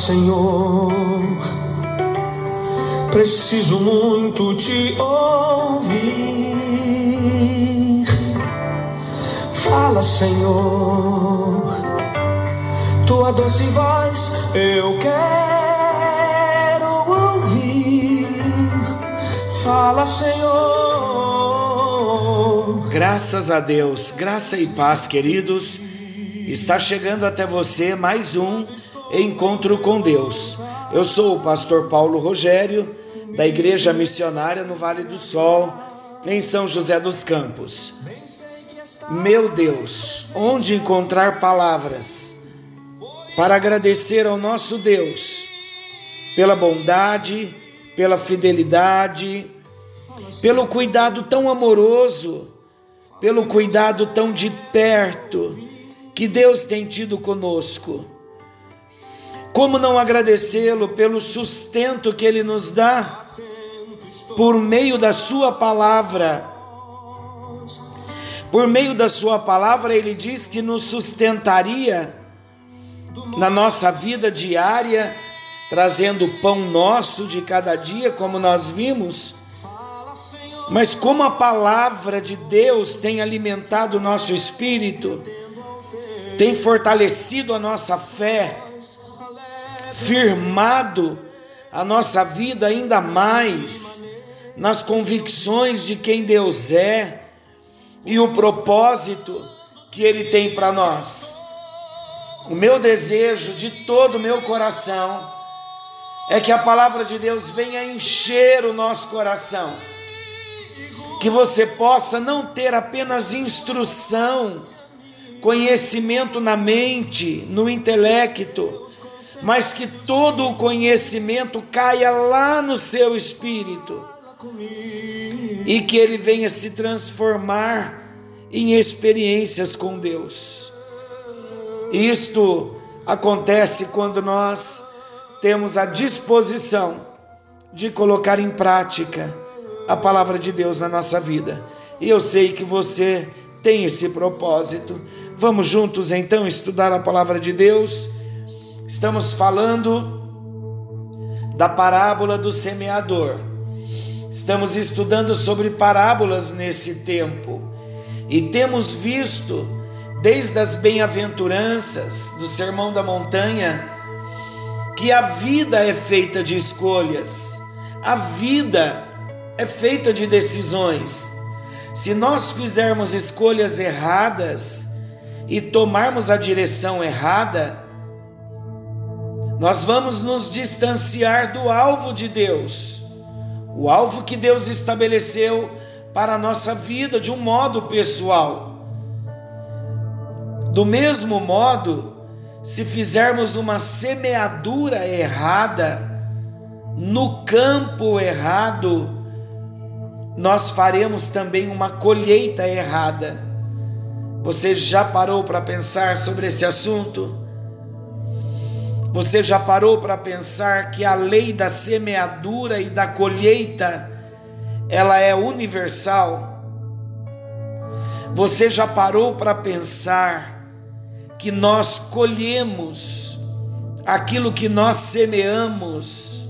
Senhor, preciso muito te ouvir. Fala, Senhor, tua doce voz eu quero ouvir. Fala, Senhor. Graças a Deus, graça e paz, queridos. Está chegando até você mais um encontro com Deus. Eu sou o pastor Paulo Rogério, da Igreja Missionária no Vale do Sol, em São José dos Campos. Meu Deus, onde encontrar palavras para agradecer ao nosso Deus pela bondade, pela fidelidade, pelo cuidado tão amoroso, pelo cuidado tão de perto que Deus tem tido conosco. Como não agradecê-lo pelo sustento que ele nos dá por meio da sua palavra? Por meio da sua palavra, ele diz que nos sustentaria na nossa vida diária, trazendo o pão nosso de cada dia, como nós vimos. Mas como a palavra de Deus tem alimentado o nosso espírito, tem fortalecido a nossa fé, firmado a nossa vida ainda mais nas convicções de quem Deus é e o propósito que Ele tem para nós. O meu desejo de todo o meu coração é que a palavra de Deus venha encher o nosso coração, que você possa não ter apenas instrução, conhecimento na mente, no intelecto, mas que todo o conhecimento caia lá no seu espírito e que ele venha se transformar em experiências com Deus. Isto acontece quando nós temos a disposição de colocar em prática a palavra de Deus na nossa vida. E eu sei que você tem esse propósito. Vamos juntos então estudar a palavra de Deus. Estamos falando da parábola do semeador. Estamos estudando sobre parábolas nesse tempo e temos visto, desde as bem-aventuranças do Sermão da Montanha, que a vida é feita de escolhas, a vida é feita de decisões. Se nós fizermos escolhas erradas e tomarmos a direção errada, nós vamos nos distanciar do alvo de Deus, o alvo que Deus estabeleceu para a nossa vida de um modo pessoal. Do mesmo modo, se fizermos uma semeadura errada, no campo errado, nós faremos também uma colheita errada. Você já parou para pensar sobre esse assunto? Você já parou para pensar que a lei da semeadura e da colheita ela é universal? Você já parou para pensar que nós colhemos aquilo que nós semeamos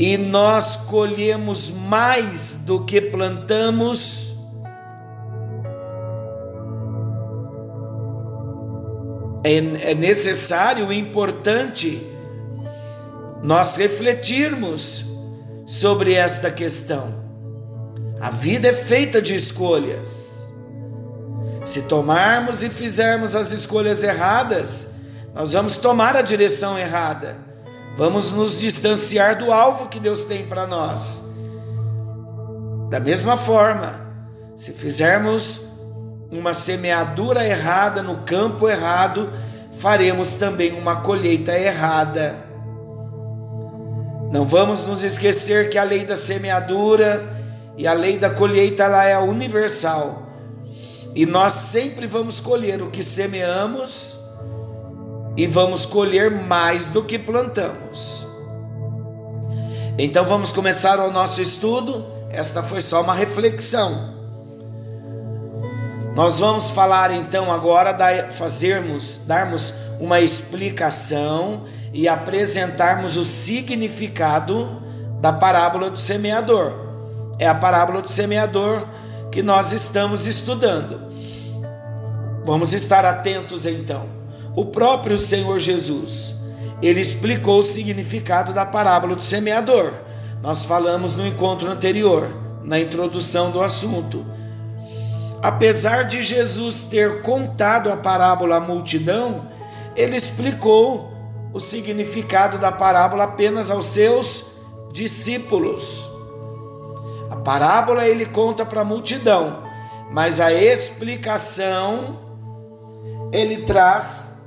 e nós colhemos mais do que plantamos? É, é necessário e importante nós refletirmos sobre esta questão. A vida é feita de escolhas. Se tomarmos e fizermos as escolhas erradas, nós vamos tomar a direção errada. Vamos nos distanciar do alvo que Deus tem para nós. Da mesma forma, se fizermos uma semeadura errada no campo errado, faremos também uma colheita errada. Não vamos nos esquecer que a lei da semeadura e a lei da colheita ela é universal. E nós sempre vamos colher o que semeamos e vamos colher mais do que plantamos. Então vamos começar o nosso estudo. Esta foi só uma reflexão. Nós vamos falar então agora da fazermos, darmos uma explicação e apresentarmos o significado da parábola do semeador. É a parábola do semeador que nós estamos estudando. Vamos estar atentos então. O próprio Senhor Jesus, ele explicou o significado da parábola do semeador. Nós falamos no encontro anterior, na introdução do assunto. Apesar de Jesus ter contado a parábola à multidão, ele explicou o significado da parábola apenas aos seus discípulos. A parábola ele conta para a multidão, mas a explicação ele traz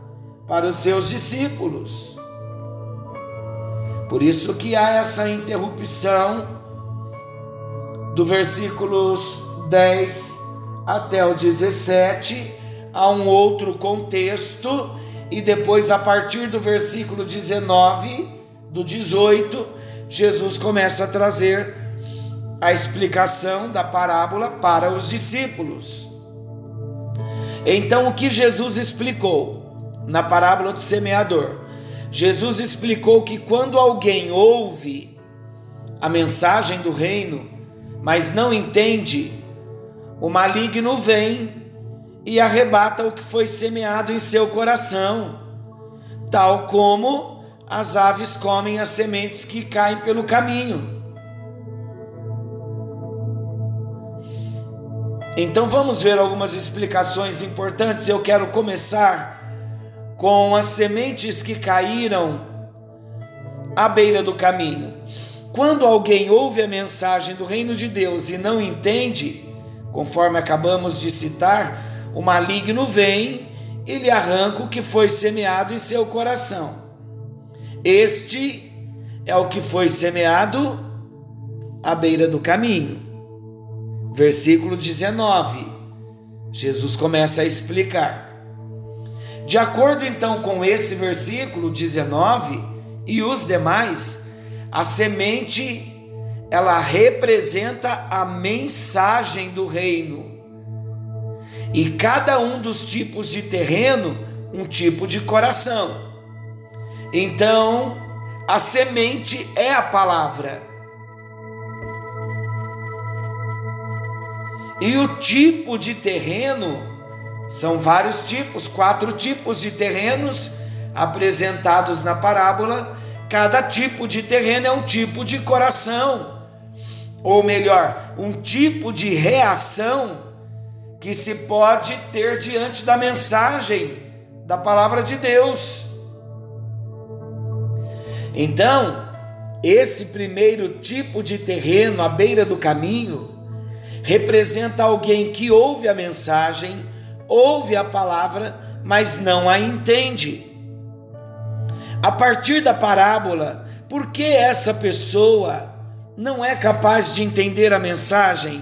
para os seus discípulos. Por isso que há essa interrupção do versículos 10 até o 17, há um outro contexto, e depois, a partir do versículo 19, do 18, Jesus começa a trazer a explicação da parábola para os discípulos. Então, o que Jesus explicou na parábola do semeador? Jesus explicou que quando alguém ouve a mensagem do reino, mas não entende, o maligno vem e arrebata o que foi semeado em seu coração, tal como as aves comem as sementes que caem pelo caminho. Então vamos ver algumas explicações importantes. Eu quero começar com as sementes que caíram à beira do caminho. Quando alguém ouve a mensagem do reino de Deus e não entende, conforme acabamos de citar, o maligno vem e lhe arranca o que foi semeado em seu coração. Este é o que foi semeado à beira do caminho. Versículo 19. Jesus começa a explicar. De acordo então com esse versículo 19 e os demais, a semente ela representa a mensagem do reino. E cada um dos tipos de terreno, um tipo de coração. Então, a semente é a palavra. E o tipo de terreno são vários tipos, quatro tipos de terrenos apresentados na parábola. Cada tipo de terreno é um tipo de coração, ou melhor, um tipo de reação que se pode ter diante da mensagem da palavra de Deus. Então, esse primeiro tipo de terreno à beira do caminho representa alguém que ouve a mensagem, ouve a palavra, mas não a entende. A partir da parábola, por que essa pessoa não é capaz de entender a mensagem?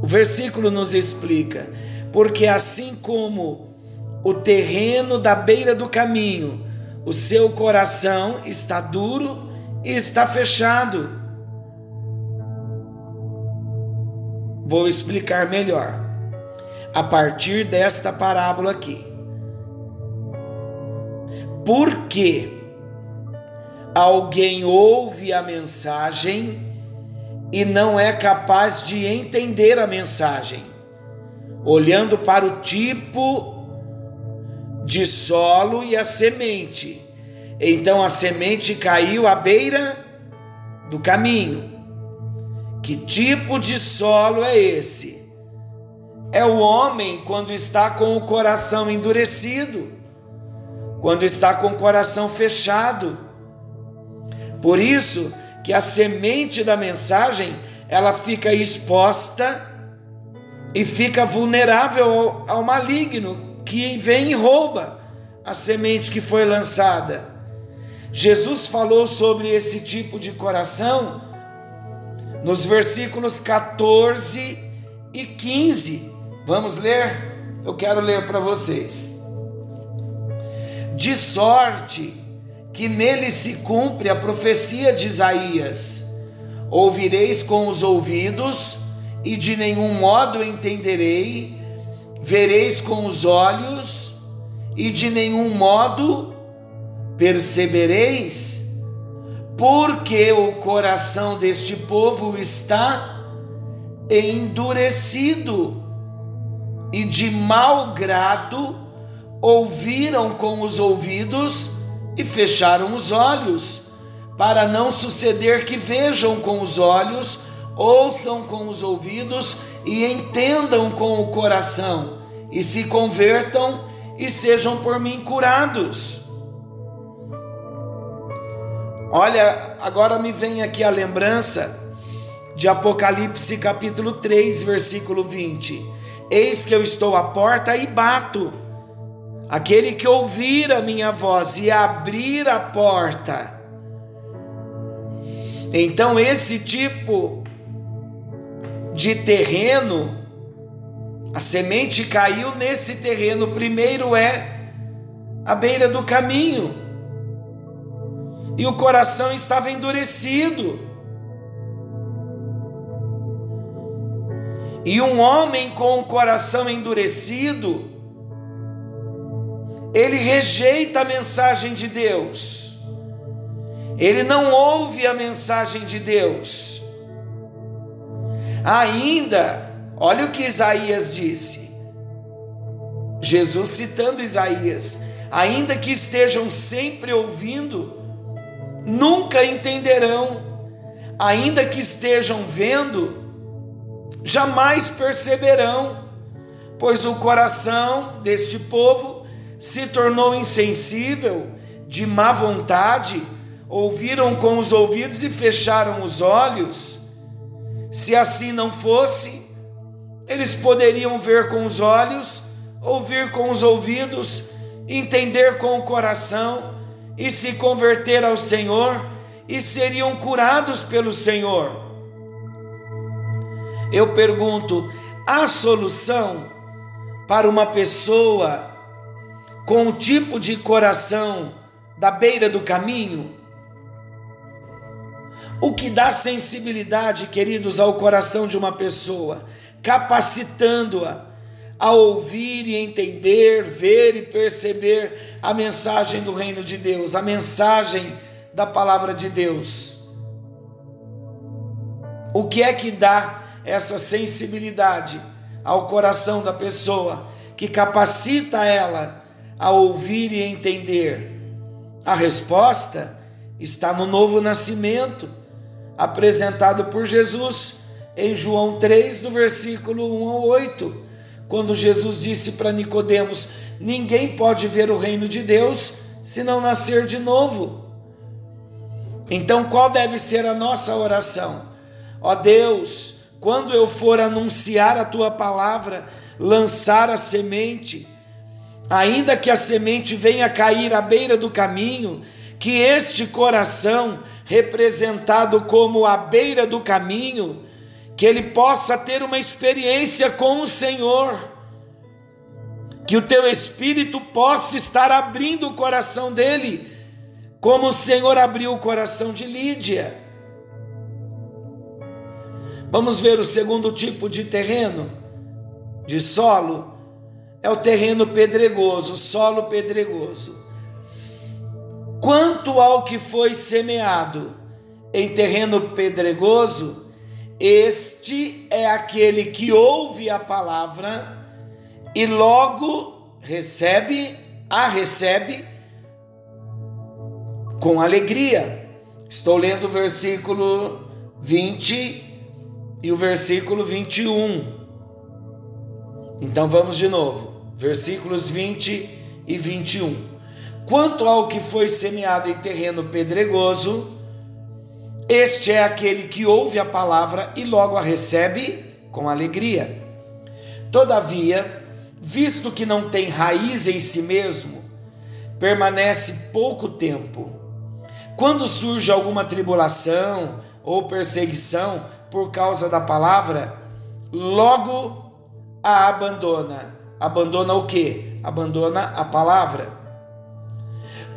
O versículo nos explica: porque assim como o terreno da beira do caminho, o seu coração está duro está fechado. Vou explicar melhor a partir desta parábola aqui. Por que alguém ouve a mensagem e não é capaz de entender a mensagem? Olhando para o tipo de solo e a semente então a semente caiu à beira do caminho. Que tipo de solo é esse? É o homem quando está com o coração endurecido, quando está com o coração fechado. Por isso que a semente da mensagem, ela fica exposta e fica vulnerável ao, ao maligno que vem e rouba a semente que foi lançada. Jesus falou sobre esse tipo de coração nos versículos 14 e 15. Vamos ler? Eu quero ler para vocês. De sorte que nele se cumpre a profecia de Isaías: Ouvireis com os ouvidos e de nenhum modo entenderei, vereis com os olhos e de nenhum modo percebereis, porque o coração deste povo está endurecido e de mau grado ouviram com os ouvidos e fecharam os olhos, para não suceder que vejam com os olhos, ouçam com os ouvidos e entendam com o coração, e se convertam e sejam por mim curados. Olha, agora me vem aqui a lembrança de Apocalipse capítulo 3, versículo 20. Eis que eu estou à porta e bato. Aquele que ouvir a minha voz e abrir a porta. Então, esse tipo de terreno, a semente caiu nesse terreno. Primeiro é a beira do caminho, e o coração estava endurecido. E um homem com o coração endurecido, ele rejeita a mensagem de Deus, ele não ouve a mensagem de Deus. Ainda, olha o que Isaías disse, Jesus citando Isaías: ainda que estejam sempre ouvindo, nunca entenderão, ainda que estejam vendo, jamais perceberão, pois o coração deste povo se tornou insensível, de má vontade, ouviram com os ouvidos e fecharam os olhos. Se assim não fosse, eles poderiam ver com os olhos, ouvir com os ouvidos, entender com o coração e se converter ao Senhor e seriam curados pelo Senhor. Eu pergunto: há solução para uma pessoa com o tipo de coração da beira do caminho? O que dá sensibilidade, queridos, ao coração de uma pessoa, capacitando-a a ouvir e entender, ver e perceber a mensagem do reino de Deus, a mensagem da palavra de Deus. O que é que dá essa sensibilidade ao coração da pessoa, que capacita ela a ouvir e entender? A resposta está no novo nascimento, apresentado por Jesus em João 3, do versículo 1 ao 8, quando Jesus disse para Nicodemos: Ninguém pode ver o reino de Deus se não nascer de novo. Então, qual deve ser a nossa oração? Ó Deus, quando eu for anunciar a tua palavra, lançar a semente, ainda que a semente venha cair à beira do caminho, que este coração, representado como a beira do caminho, que ele possa ter uma experiência com o Senhor, que o teu espírito possa estar abrindo o coração dele, como o Senhor abriu o coração de Lídia. Vamos ver o segundo tipo de terreno, de solo é o terreno pedregoso, solo pedregoso. Quanto ao que foi semeado em terreno pedregoso, este é aquele que ouve a palavra e logo recebe, a recebe com alegria. Estou lendo o versículo 20 e o versículo 21. Então vamos de novo versículos 20 e 21. Quanto ao que foi semeado em terreno pedregoso, este é aquele que ouve a palavra e logo a recebe com alegria. Todavia, visto que não tem raiz em si mesmo, permanece pouco tempo. Quando surge alguma tribulação ou perseguição por causa da palavra, logo a abandona Abandona o que? Abandona a palavra.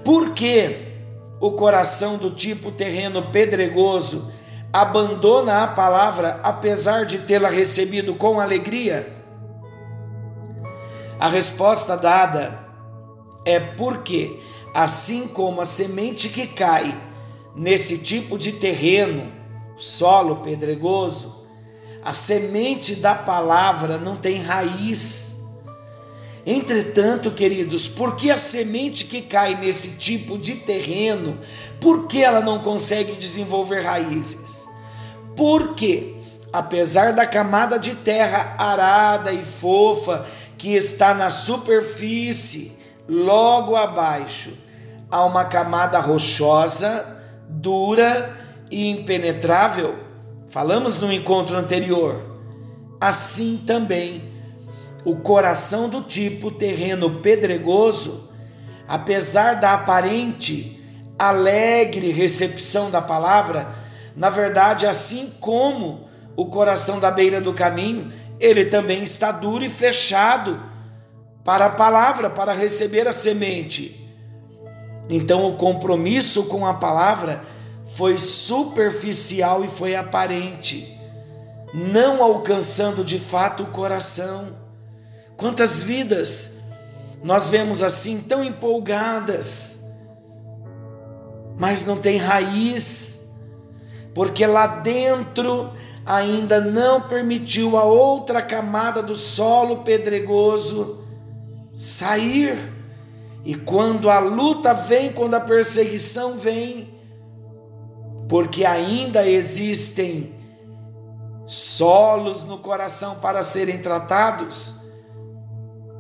Porque o coração do tipo terreno pedregoso abandona a palavra apesar de tê-la recebido com alegria? A resposta dada é porque, assim como a semente que cai nesse tipo de terreno, solo pedregoso, a semente da palavra não tem raiz. Entretanto, queridos, por que a semente que cai nesse tipo de terreno, por que ela não consegue desenvolver raízes? Porque, apesar da camada de terra arada e fofa que está na superfície, logo abaixo, há uma camada rochosa, dura e impenetrável. Falamos no encontro anterior. Assim também, o coração do tipo terreno pedregoso, apesar da aparente alegre recepção da palavra, na verdade, assim como o coração da beira do caminho, ele também está duro e fechado para a palavra, para receber a semente. Então, o compromisso com a palavra foi superficial e foi aparente, não alcançando de fato o coração. Quantas vidas nós vemos assim tão empolgadas, mas não tem raiz, porque lá dentro ainda não permitiu a outra camada do solo pedregoso sair. E quando a luta vem, quando a perseguição vem, porque ainda existem solos no coração para serem tratados,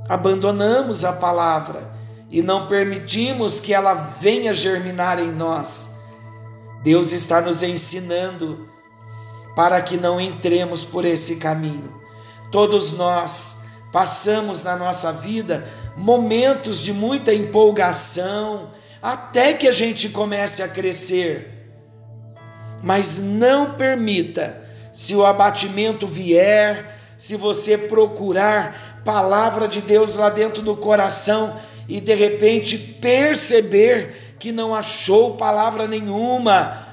abandonamos a palavra e não permitimos que ela venha germinar em nós. Deus está nos ensinando para que não entremos por esse caminho. Todos nós passamos na nossa vida momentos de muita empolgação, até que a gente comece a crescer mas não permita, se o abatimento vier, se você procurar palavra de Deus lá dentro do coração e de repente perceber que não achou palavra nenhuma,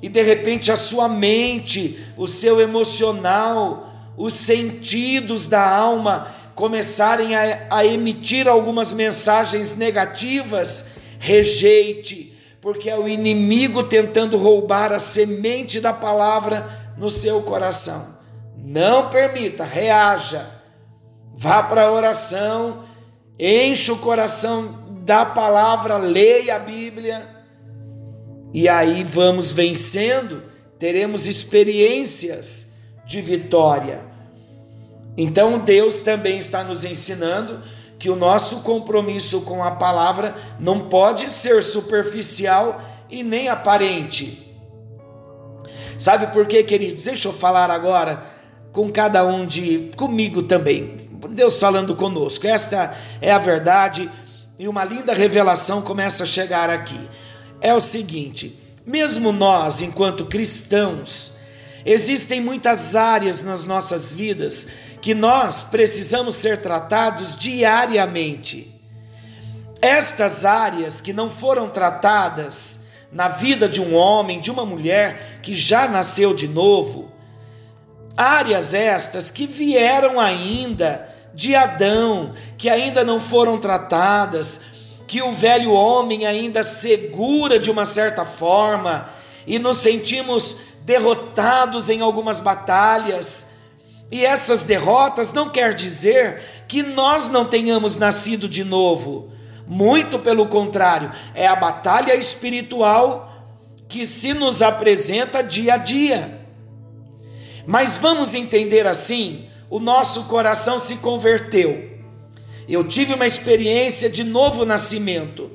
e de repente a sua mente, o seu emocional, os sentidos da alma começarem a, a emitir algumas mensagens negativas, rejeite porque é o inimigo tentando roubar a semente da palavra no seu coração. Não permita, reaja. Vá para a oração, enche o coração da palavra, leia a Bíblia. E aí vamos vencendo, teremos experiências de vitória. Então Deus também está nos ensinando que o nosso compromisso com a palavra não pode ser superficial e nem aparente. Sabe por quê, queridos? Deixa eu falar agora com cada um de comigo também. Deus falando conosco. Esta é a verdade e uma linda revelação começa a chegar aqui. É o seguinte, mesmo nós, enquanto cristãos, existem muitas áreas nas nossas vidas que nós precisamos ser tratados diariamente. Estas áreas que não foram tratadas na vida de um homem, de uma mulher que já nasceu de novo, áreas estas que vieram ainda de Adão, que ainda não foram tratadas, que o velho homem ainda segura de uma certa forma e nos sentimos derrotados em algumas batalhas e essas derrotas não quer dizer que nós não tenhamos nascido de novo. Muito pelo contrário, é a batalha espiritual que se nos apresenta dia a dia. Mas vamos entender assim: o nosso coração se converteu. Eu tive uma experiência de novo nascimento.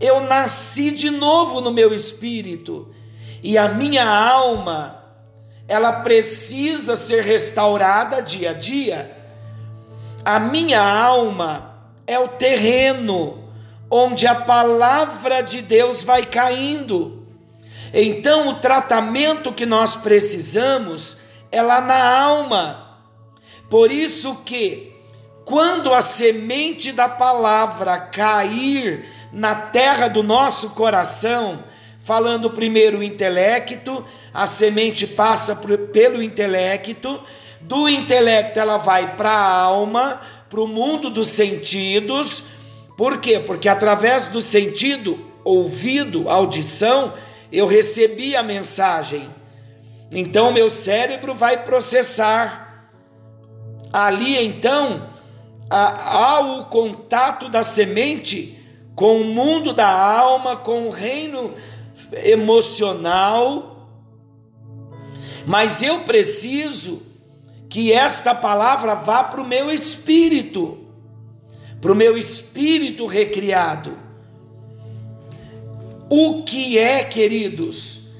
Eu nasci de novo no meu espírito. E a minha alma ela precisa ser restaurada dia a dia. A minha alma é o terreno onde a palavra de Deus vai caindo. Então, o tratamento que nós precisamos é lá na alma. Por isso que quando a semente da palavra cair na terra do nosso coração, falando primeiro o intelecto, a semente passa pelo intelecto, do intelecto ela vai para a alma, para o mundo dos sentidos. Por quê? Porque através do sentido, ouvido, audição, eu recebi a mensagem. Então meu cérebro vai processar. Ali então, há o contato da semente com o mundo da alma, com o reino emocional. Mas eu preciso que esta palavra vá para o meu espírito, para o meu espírito recriado. O que é, queridos?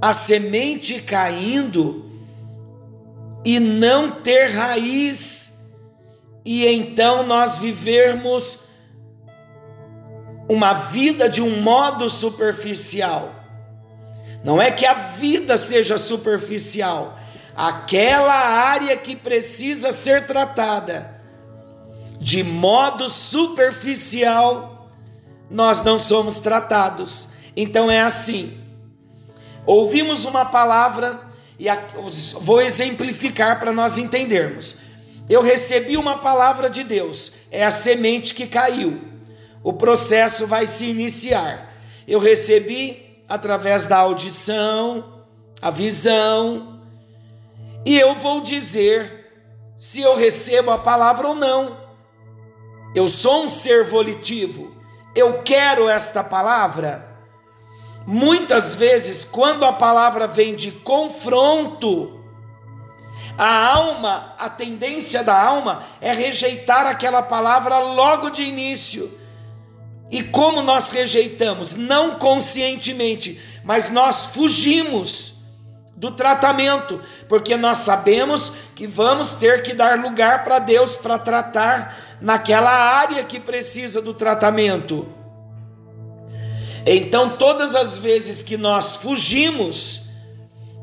A semente caindo e não ter raiz, e então nós vivermos uma vida de um modo superficial. Não é que a vida seja superficial, aquela área que precisa ser tratada de modo superficial, nós não somos tratados. Então é assim. Ouvimos uma palavra e vou exemplificar para nós entendermos. Eu recebi uma palavra de Deus, é a semente que caiu. O processo vai se iniciar. Eu recebi através da audição, a visão, e eu vou dizer se eu recebo a palavra ou não. Eu sou um ser volitivo, eu quero esta palavra. Muitas vezes, quando a palavra vem de confronto, a alma, a tendência da alma é rejeitar aquela palavra logo de início. E como nós rejeitamos? Não conscientemente, mas nós fugimos do tratamento, porque nós sabemos que vamos ter que dar lugar para Deus para tratar naquela área que precisa do tratamento. Então, todas as vezes que nós fugimos,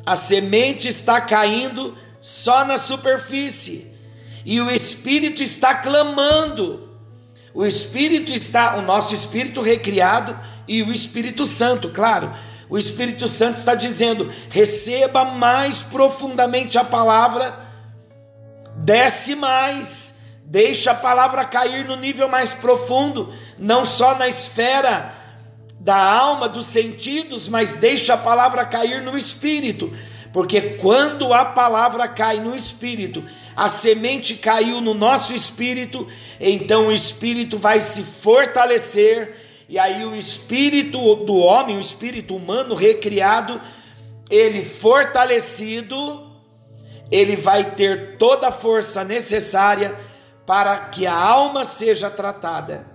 a semente está caindo só na superfície e o espírito está clamando. O espírito está, o nosso espírito recriado e o Espírito Santo, claro, o Espírito Santo está dizendo: receba mais profundamente a palavra, desce mais, deixa a palavra cair no nível mais profundo, não só na esfera da alma, dos sentidos, mas deixa a palavra cair no espírito. Porque quando a palavra cai no espírito, a semente caiu no nosso espírito, então o espírito vai se fortalecer e aí o espírito do homem, o espírito humano recriado, ele fortalecido, ele vai ter toda a força necessária para que a alma seja tratada.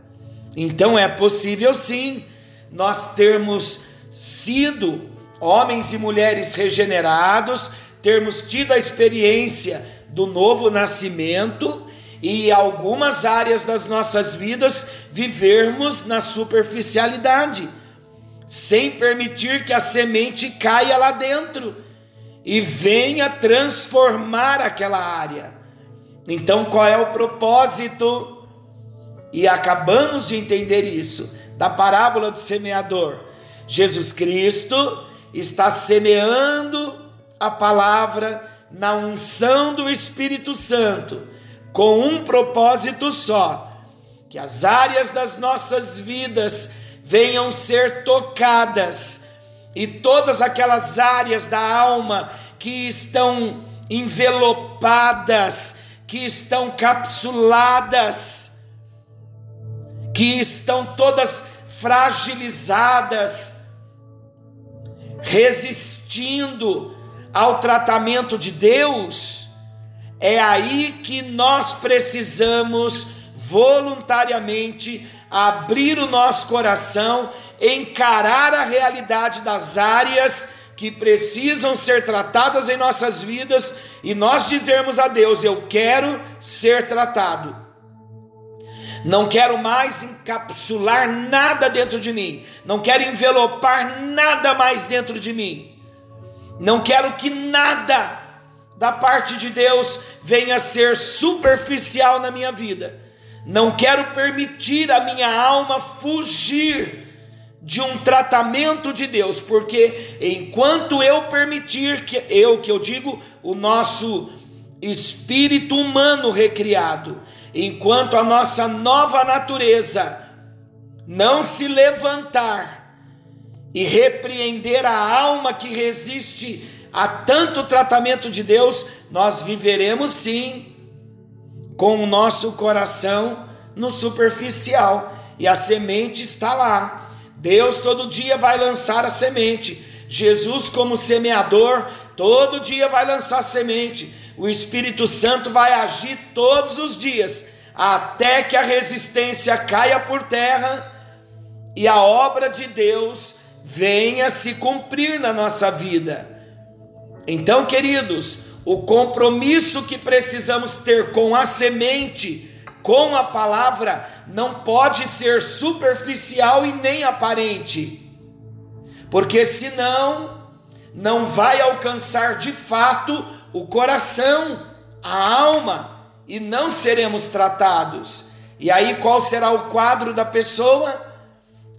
Então é possível sim nós termos sido homens e mulheres regenerados, termos tido a experiência do novo nascimento e algumas áreas das nossas vidas vivermos na superficialidade, sem permitir que a semente caia lá dentro e venha transformar aquela área. Então, qual é o propósito? E acabamos de entender isso da parábola do semeador. Jesus Cristo está semeando a palavra na unção do Espírito Santo com um propósito só: que as áreas das nossas vidas venham ser tocadas e todas aquelas áreas da alma que estão envelopadas, que estão capsuladas, que estão todas fragilizadas, resistindo ao tratamento de Deus, é aí que nós precisamos voluntariamente abrir o nosso coração, encarar a realidade das áreas que precisam ser tratadas em nossas vidas e nós dizermos a Deus: Eu quero ser tratado. Não quero mais encapsular nada dentro de mim. Não quero envelopar nada mais dentro de mim. Não quero que nada da parte de Deus venha a ser superficial na minha vida. Não quero permitir a minha alma fugir de um tratamento de Deus, porque enquanto eu permitir que eu que eu digo o nosso espírito humano recriado, enquanto a nossa nova natureza não se levantar e repreender a alma que resiste a tanto tratamento de Deus, nós viveremos sim com o nosso coração no superficial e a semente está lá Deus todo dia vai lançar a semente. Jesus, como semeador, todo dia vai lançar semente. O Espírito Santo vai agir todos os dias, até que a resistência caia por terra e a obra de Deus venha se cumprir na nossa vida. Então, queridos, o compromisso que precisamos ter com a semente com a palavra não pode ser superficial e nem aparente, porque senão não vai alcançar de fato o coração, a alma, e não seremos tratados. E aí qual será o quadro da pessoa?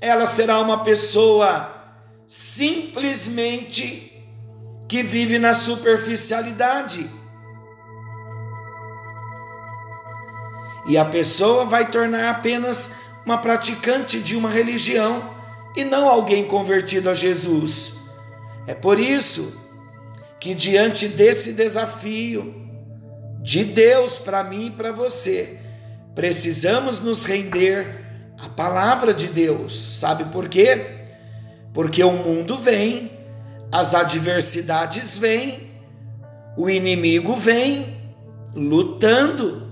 Ela será uma pessoa simplesmente que vive na superficialidade e a pessoa vai tornar apenas uma praticante de uma religião e não alguém convertido a Jesus. É por isso que, diante desse desafio de Deus para mim e para você, precisamos nos render à palavra de Deus. Sabe por quê? Porque o mundo vem, as adversidades vêm, o inimigo vem lutando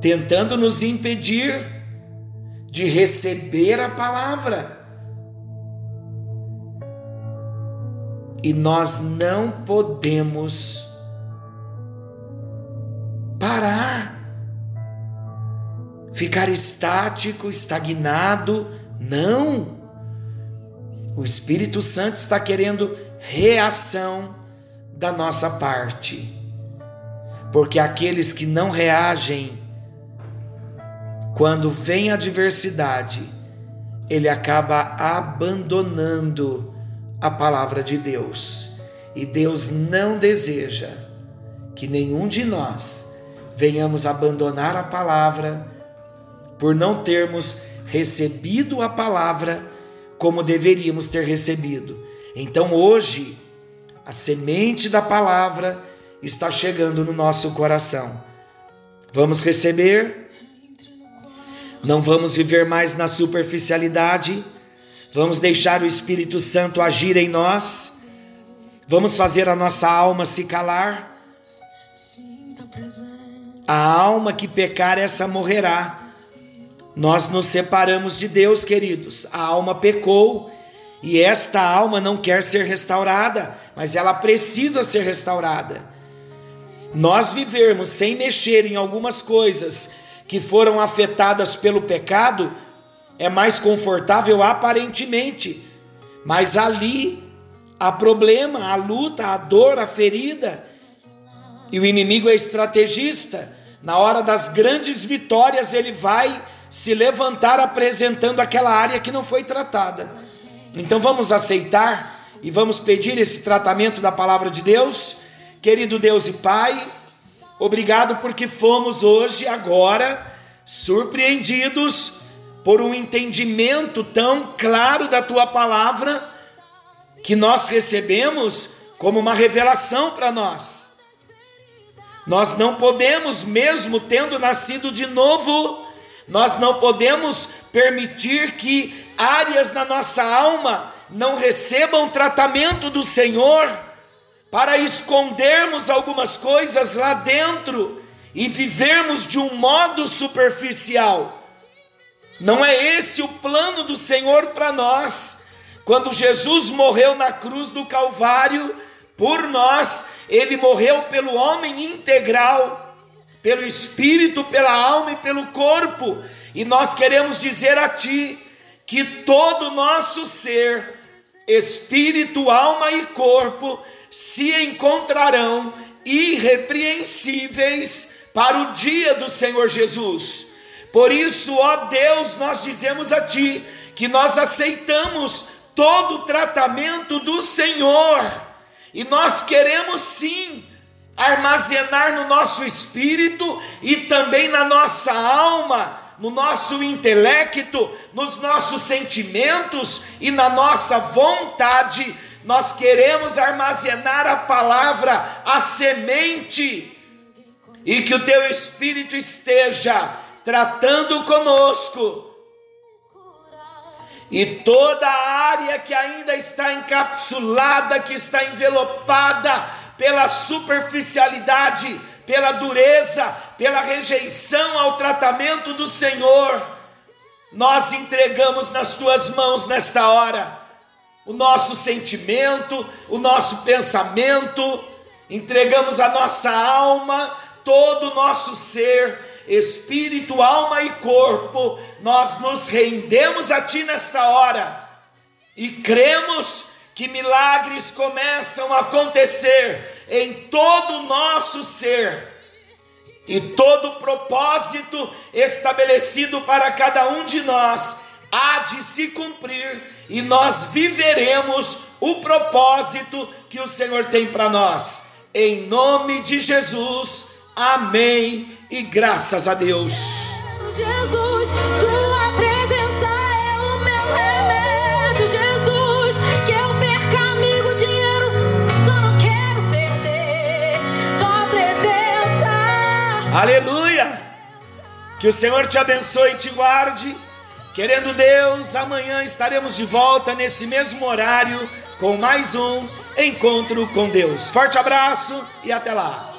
tentando nos impedir de receber a palavra. E nós não podemos parar, ficar estático, estagnado. Não! O Espírito Santo está querendo reação da nossa parte. Porque aqueles que não reagem quando vem a adversidade, ele acaba abandonando a palavra de Deus. E Deus não deseja que nenhum de nós venhamos abandonar a palavra por não termos recebido a palavra como deveríamos ter recebido. Então hoje, a semente da palavra está chegando no nosso coração. Vamos receber não vamos viver mais na superficialidade, vamos deixar o Espírito Santo agir em nós, vamos fazer a nossa alma se calar. A alma que pecar, essa morrerá. Nós nos separamos de Deus, queridos. A alma pecou e esta alma não quer ser restaurada, mas ela precisa ser restaurada. Nós vivermos sem mexer em algumas coisas que foram afetadas pelo pecado é mais confortável aparentemente, mas ali há problema, a luta, a dor, a ferida. E o inimigo é estrategista. Na hora das grandes vitórias, ele vai se levantar apresentando aquela área que não foi tratada. Então vamos aceitar e vamos pedir esse tratamento da palavra de Deus. Querido Deus e Pai, Obrigado porque fomos hoje, agora, surpreendidos por um entendimento tão claro da tua palavra que nós recebemos como uma revelação para nós. Nós não podemos, mesmo tendo nascido de novo, nós não podemos permitir que áreas na nossa alma não recebam tratamento do Senhor para escondermos algumas coisas lá dentro e vivermos de um modo superficial. Não é esse o plano do Senhor para nós. Quando Jesus morreu na cruz do Calvário, por nós, ele morreu pelo homem integral, pelo espírito, pela alma e pelo corpo. E nós queremos dizer a ti que todo o nosso ser, espírito, alma e corpo, se encontrarão irrepreensíveis para o dia do Senhor Jesus. Por isso, ó Deus, nós dizemos a Ti que nós aceitamos todo o tratamento do Senhor e nós queremos sim armazenar no nosso espírito e também na nossa alma, no nosso intelecto, nos nossos sentimentos e na nossa vontade. Nós queremos armazenar a palavra, a semente, e que o teu espírito esteja tratando conosco. E toda a área que ainda está encapsulada, que está envelopada pela superficialidade, pela dureza, pela rejeição ao tratamento do Senhor, nós entregamos nas tuas mãos nesta hora o nosso sentimento, o nosso pensamento, entregamos a nossa alma, todo o nosso ser, espírito, alma e corpo, nós nos rendemos a Ti nesta hora e cremos que milagres começam a acontecer em todo o nosso ser. E todo propósito estabelecido para cada um de nós há de se cumprir e nós viveremos o propósito que o Senhor tem para nós. Em nome de Jesus, amém e graças a Deus. Jesus, tua presença é o meu remédio, Jesus. Que eu perca amigo, dinheiro, só não quero perder tua presença. Aleluia! Que o Senhor te abençoe e te guarde. Querendo Deus, amanhã estaremos de volta nesse mesmo horário com mais um encontro com Deus. Forte abraço e até lá.